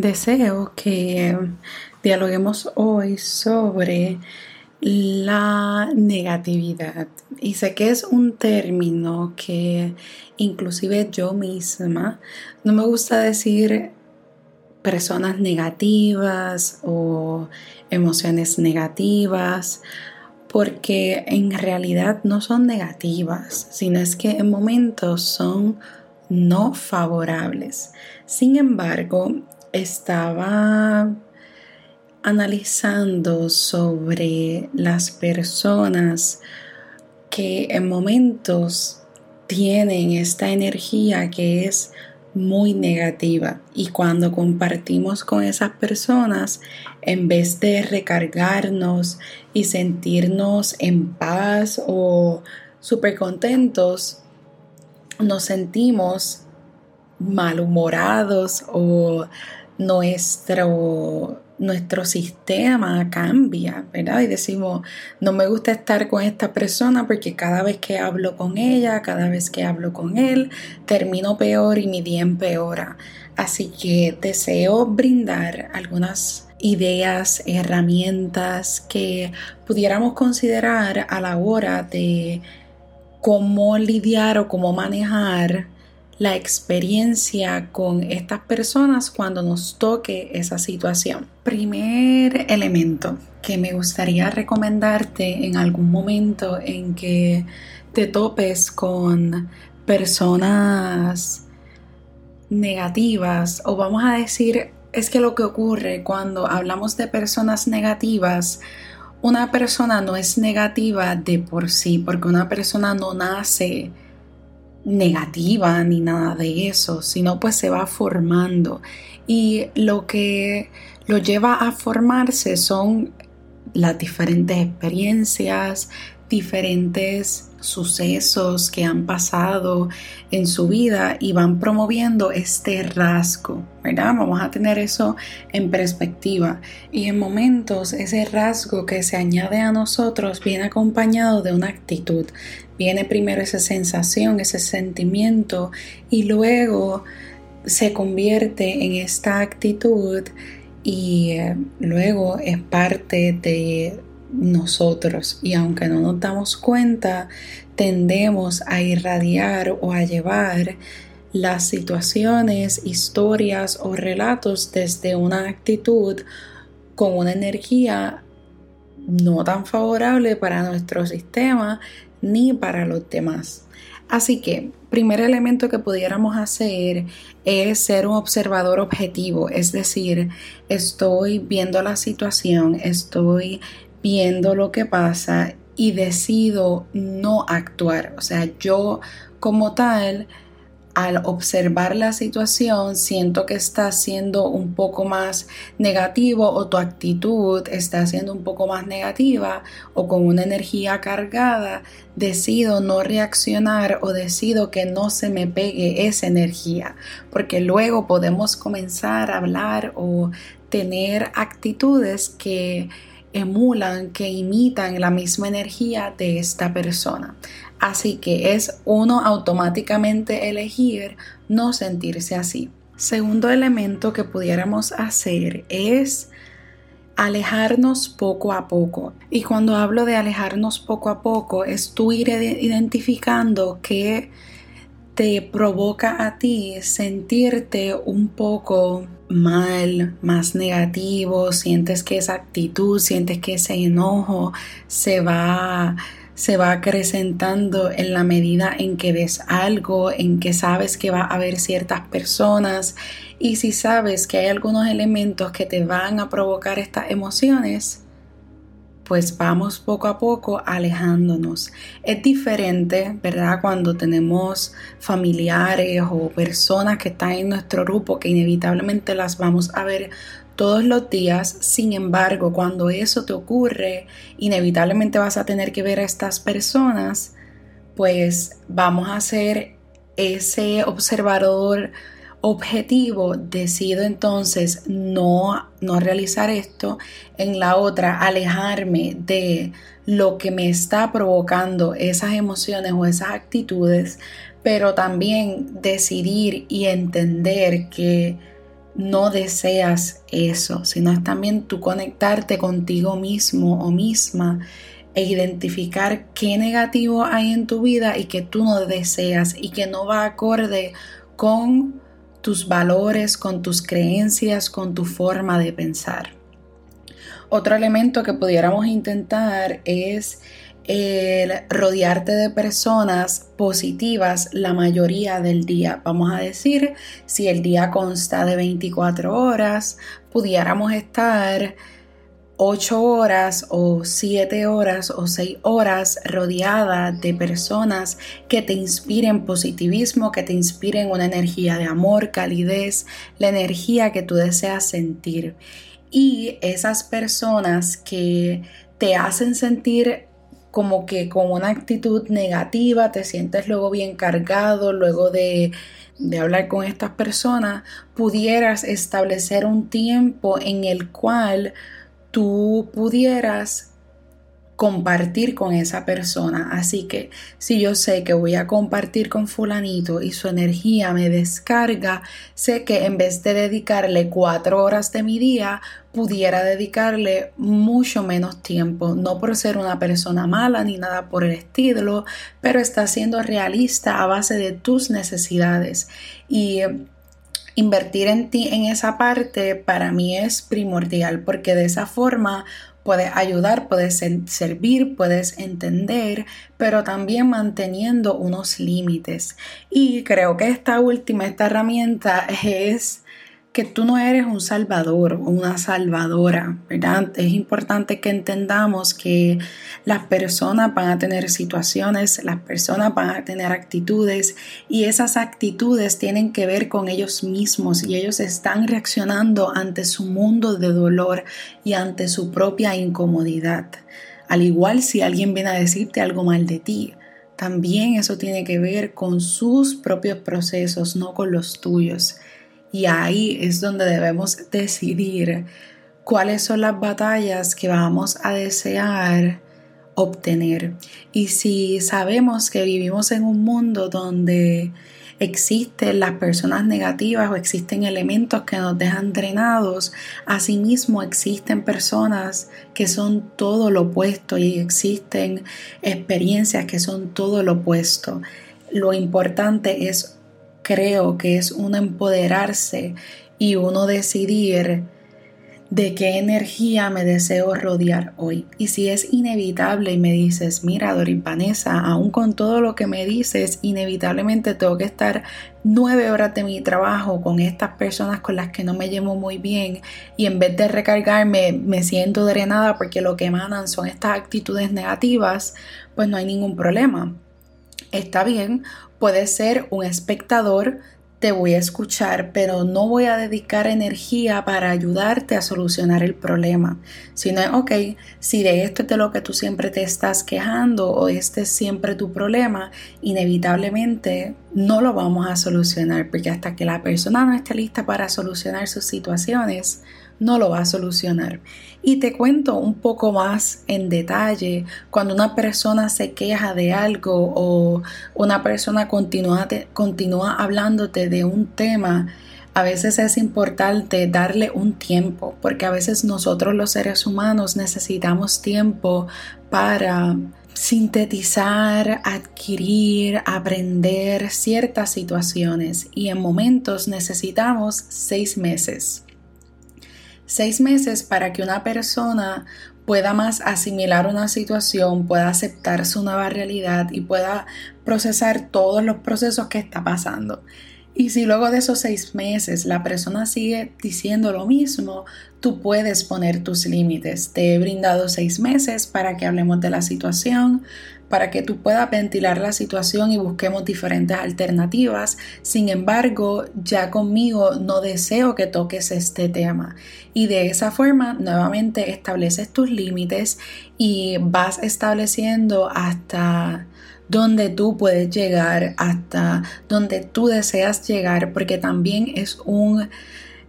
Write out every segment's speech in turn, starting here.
Deseo que dialoguemos hoy sobre la negatividad. Y sé que es un término que inclusive yo misma no me gusta decir personas negativas o emociones negativas porque en realidad no son negativas, sino es que en momentos son no favorables. Sin embargo, estaba analizando sobre las personas que en momentos tienen esta energía que es muy negativa. Y cuando compartimos con esas personas en vez de recargarnos y sentirnos en paz o súper contentos nos sentimos malhumorados o nuestro, nuestro sistema cambia, ¿verdad? Y decimos, no me gusta estar con esta persona porque cada vez que hablo con ella, cada vez que hablo con él, termino peor y mi día empeora. Así que deseo brindar algunas ideas, herramientas que pudiéramos considerar a la hora de cómo lidiar o cómo manejar la experiencia con estas personas cuando nos toque esa situación. Primer elemento que me gustaría recomendarte en algún momento en que te topes con personas negativas o vamos a decir es que lo que ocurre cuando hablamos de personas negativas una persona no es negativa de por sí porque una persona no nace negativa ni nada de eso, sino pues se va formando. Y lo que lo lleva a formarse son las diferentes experiencias, diferentes sucesos que han pasado en su vida y van promoviendo este rasgo, ¿verdad? Vamos a tener eso en perspectiva. Y en momentos ese rasgo que se añade a nosotros viene acompañado de una actitud. Viene primero esa sensación, ese sentimiento y luego se convierte en esta actitud y eh, luego es parte de nosotros y aunque no nos damos cuenta, tendemos a irradiar o a llevar las situaciones, historias o relatos desde una actitud con una energía no tan favorable para nuestro sistema ni para los demás. Así que, primer elemento que pudiéramos hacer es ser un observador objetivo, es decir, estoy viendo la situación, estoy viendo lo que pasa y decido no actuar. O sea, yo como tal, al observar la situación, siento que está siendo un poco más negativo o tu actitud está siendo un poco más negativa o con una energía cargada, decido no reaccionar o decido que no se me pegue esa energía, porque luego podemos comenzar a hablar o tener actitudes que emulan, que imitan la misma energía de esta persona. Así que es uno automáticamente elegir no sentirse así. Segundo elemento que pudiéramos hacer es alejarnos poco a poco. Y cuando hablo de alejarnos poco a poco, es tú ir identificando qué te provoca a ti sentirte un poco mal, más negativo, sientes que esa actitud, sientes que ese enojo se va se va acrecentando en la medida en que ves algo, en que sabes que va a haber ciertas personas. Y si sabes que hay algunos elementos que te van a provocar estas emociones, pues vamos poco a poco alejándonos. Es diferente, ¿verdad? Cuando tenemos familiares o personas que están en nuestro grupo que inevitablemente las vamos a ver todos los días. Sin embargo, cuando eso te ocurre, inevitablemente vas a tener que ver a estas personas, pues vamos a ser ese observador objetivo, decido entonces no, no realizar esto, en la otra alejarme de lo que me está provocando esas emociones o esas actitudes, pero también decidir y entender que no deseas eso, sino es también tú conectarte contigo mismo o misma e identificar qué negativo hay en tu vida y que tú no deseas y que no va acorde con tus valores, con tus creencias, con tu forma de pensar. Otro elemento que pudiéramos intentar es el rodearte de personas positivas la mayoría del día. Vamos a decir, si el día consta de 24 horas, pudiéramos estar 8 horas o 7 horas o 6 horas rodeada de personas que te inspiren positivismo, que te inspiren una energía de amor, calidez, la energía que tú deseas sentir. Y esas personas que te hacen sentir como que con una actitud negativa, te sientes luego bien cargado, luego de, de hablar con estas personas, pudieras establecer un tiempo en el cual tú pudieras compartir con esa persona. Así que si yo sé que voy a compartir con fulanito y su energía me descarga, sé que en vez de dedicarle cuatro horas de mi día, pudiera dedicarle mucho menos tiempo, no por ser una persona mala ni nada por el estilo, pero está siendo realista a base de tus necesidades. Y Invertir en ti en esa parte para mí es primordial porque de esa forma puedes ayudar, puedes servir, puedes entender, pero también manteniendo unos límites. Y creo que esta última, esta herramienta es que tú no eres un salvador o una salvadora, ¿verdad? Es importante que entendamos que las personas van a tener situaciones, las personas van a tener actitudes y esas actitudes tienen que ver con ellos mismos y ellos están reaccionando ante su mundo de dolor y ante su propia incomodidad. Al igual si alguien viene a decirte algo mal de ti, también eso tiene que ver con sus propios procesos, no con los tuyos. Y ahí es donde debemos decidir cuáles son las batallas que vamos a desear obtener. Y si sabemos que vivimos en un mundo donde existen las personas negativas o existen elementos que nos dejan drenados, asimismo existen personas que son todo lo opuesto y existen experiencias que son todo lo opuesto. Lo importante es creo que es un empoderarse y uno decidir de qué energía me deseo rodear hoy. Y si es inevitable y me dices, mira, Doris Vanessa, aún con todo lo que me dices, inevitablemente tengo que estar nueve horas de mi trabajo con estas personas con las que no me llevo muy bien y en vez de recargarme me siento drenada porque lo que emanan son estas actitudes negativas, pues no hay ningún problema. Está bien, Puede ser un espectador, te voy a escuchar, pero no voy a dedicar energía para ayudarte a solucionar el problema. Sino, ok, si de esto es de lo que tú siempre te estás quejando o este es siempre tu problema, inevitablemente no lo vamos a solucionar, porque hasta que la persona no esté lista para solucionar sus situaciones, no lo va a solucionar. Y te cuento un poco más en detalle cuando una persona se queja de algo o una persona continúa, continúa hablándote de un tema. A veces es importante darle un tiempo, porque a veces nosotros los seres humanos necesitamos tiempo para sintetizar, adquirir, aprender ciertas situaciones y en momentos necesitamos seis meses seis meses para que una persona pueda más asimilar una situación, pueda aceptar su nueva realidad y pueda procesar todos los procesos que está pasando. Y si luego de esos seis meses la persona sigue diciendo lo mismo, tú puedes poner tus límites. Te he brindado seis meses para que hablemos de la situación, para que tú puedas ventilar la situación y busquemos diferentes alternativas. Sin embargo, ya conmigo no deseo que toques este tema. Y de esa forma, nuevamente estableces tus límites y vas estableciendo hasta donde tú puedes llegar, hasta donde tú deseas llegar, porque también es un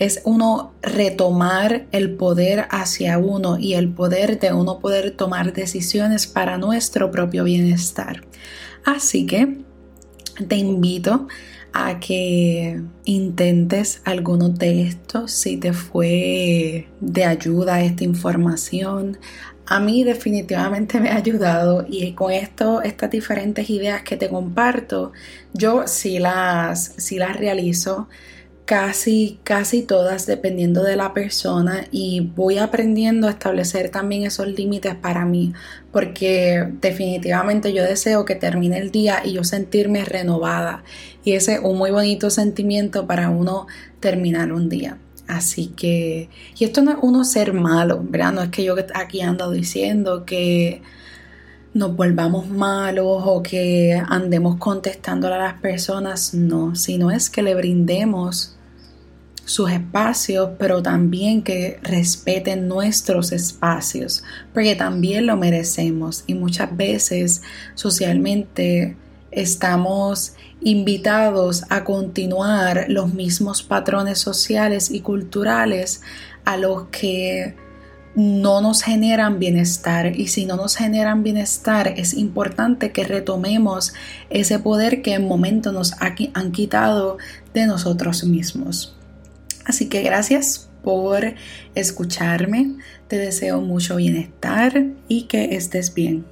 es uno retomar el poder hacia uno y el poder de uno poder tomar decisiones para nuestro propio bienestar. Así que te invito a que intentes alguno de estos si te fue de ayuda esta información. A mí definitivamente me ha ayudado y con esto, estas diferentes ideas que te comparto, yo sí las, sí las realizo casi, casi todas dependiendo de la persona y voy aprendiendo a establecer también esos límites para mí porque definitivamente yo deseo que termine el día y yo sentirme renovada y ese es un muy bonito sentimiento para uno terminar un día. Así que, y esto no es uno ser malo, ¿verdad? No es que yo aquí ando diciendo que nos volvamos malos o que andemos contestando a las personas, no, sino es que le brindemos sus espacios, pero también que respeten nuestros espacios, porque también lo merecemos y muchas veces socialmente estamos invitados a continuar los mismos patrones sociales y culturales a los que no nos generan bienestar y si no nos generan bienestar es importante que retomemos ese poder que en momento nos han quitado de nosotros mismos. Así que gracias por escucharme. Te deseo mucho bienestar y que estés bien.